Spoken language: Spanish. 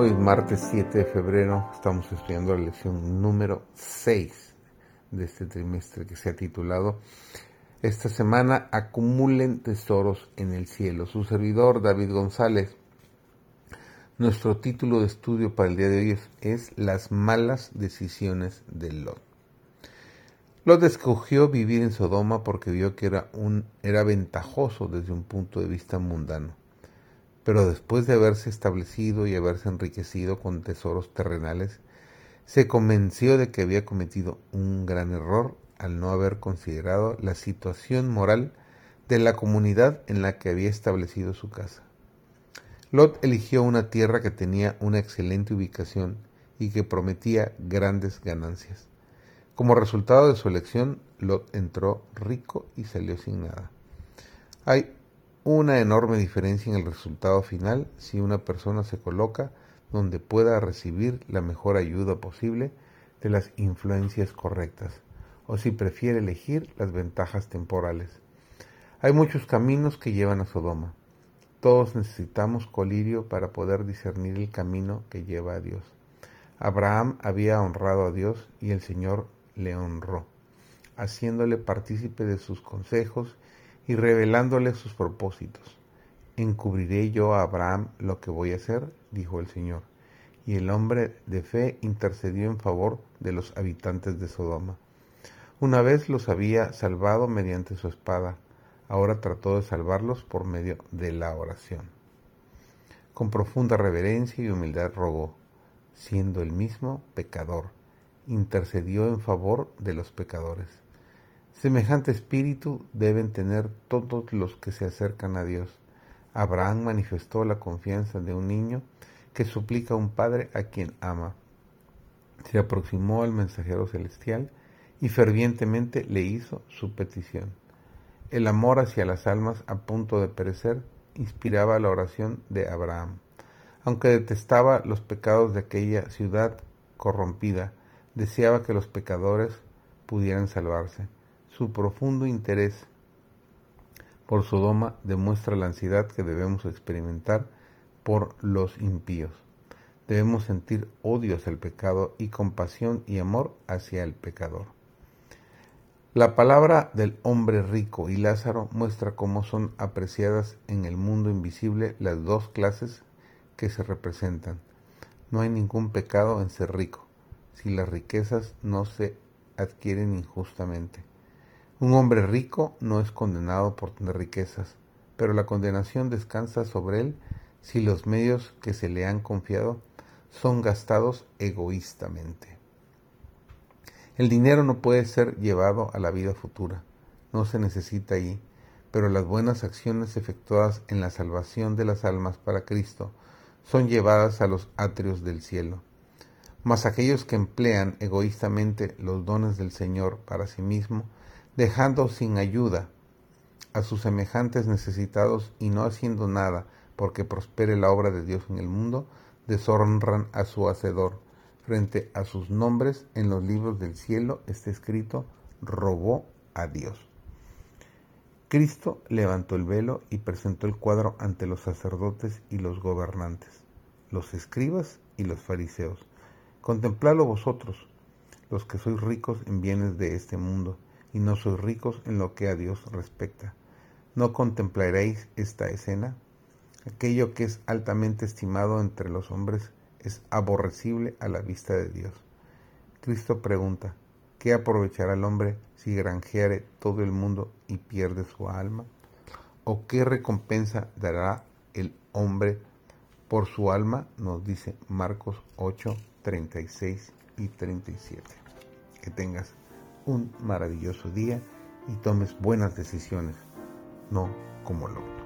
Hoy es martes 7 de febrero, estamos estudiando la lección número 6 de este trimestre que se ha titulado Esta semana acumulen tesoros en el cielo. Su servidor David González. Nuestro título de estudio para el día de hoy es, es Las malas decisiones de Lot. Lot escogió vivir en Sodoma porque vio que era, un, era ventajoso desde un punto de vista mundano pero después de haberse establecido y haberse enriquecido con tesoros terrenales, se convenció de que había cometido un gran error al no haber considerado la situación moral de la comunidad en la que había establecido su casa. Lot eligió una tierra que tenía una excelente ubicación y que prometía grandes ganancias. Como resultado de su elección, Lot entró rico y salió sin nada. Una enorme diferencia en el resultado final si una persona se coloca donde pueda recibir la mejor ayuda posible de las influencias correctas o si prefiere elegir las ventajas temporales. Hay muchos caminos que llevan a Sodoma. Todos necesitamos colirio para poder discernir el camino que lleva a Dios. Abraham había honrado a Dios y el Señor le honró, haciéndole partícipe de sus consejos y revelándole sus propósitos. Encubriré yo a Abraham lo que voy a hacer, dijo el Señor. Y el hombre de fe intercedió en favor de los habitantes de Sodoma. Una vez los había salvado mediante su espada, ahora trató de salvarlos por medio de la oración. Con profunda reverencia y humildad rogó, siendo el mismo pecador, intercedió en favor de los pecadores. Semejante espíritu deben tener todos los que se acercan a Dios. Abraham manifestó la confianza de un niño que suplica a un padre a quien ama. Se aproximó al mensajero celestial y fervientemente le hizo su petición. El amor hacia las almas a punto de perecer inspiraba la oración de Abraham. Aunque detestaba los pecados de aquella ciudad corrompida, deseaba que los pecadores pudieran salvarse. Su profundo interés por Sodoma demuestra la ansiedad que debemos experimentar por los impíos. Debemos sentir odio hacia el pecado y compasión y amor hacia el pecador. La palabra del hombre rico y Lázaro muestra cómo son apreciadas en el mundo invisible las dos clases que se representan. No hay ningún pecado en ser rico, si las riquezas no se adquieren injustamente. Un hombre rico no es condenado por tener riquezas, pero la condenación descansa sobre él si los medios que se le han confiado son gastados egoístamente. El dinero no puede ser llevado a la vida futura, no se necesita allí, pero las buenas acciones efectuadas en la salvación de las almas para Cristo son llevadas a los atrios del cielo. Mas aquellos que emplean egoístamente los dones del Señor para sí mismo dejando sin ayuda a sus semejantes necesitados y no haciendo nada porque prospere la obra de Dios en el mundo, deshonran a su Hacedor. Frente a sus nombres en los libros del cielo está escrito, robó a Dios. Cristo levantó el velo y presentó el cuadro ante los sacerdotes y los gobernantes, los escribas y los fariseos. Contempladlo vosotros, los que sois ricos en bienes de este mundo y no sois ricos en lo que a Dios respecta. ¿No contemplaréis esta escena? Aquello que es altamente estimado entre los hombres es aborrecible a la vista de Dios. Cristo pregunta, ¿qué aprovechará el hombre si granjeare todo el mundo y pierde su alma? ¿O qué recompensa dará el hombre por su alma? Nos dice Marcos 8, 36 y 37. Que tengas un maravilloso día y tomes buenas decisiones, no como lo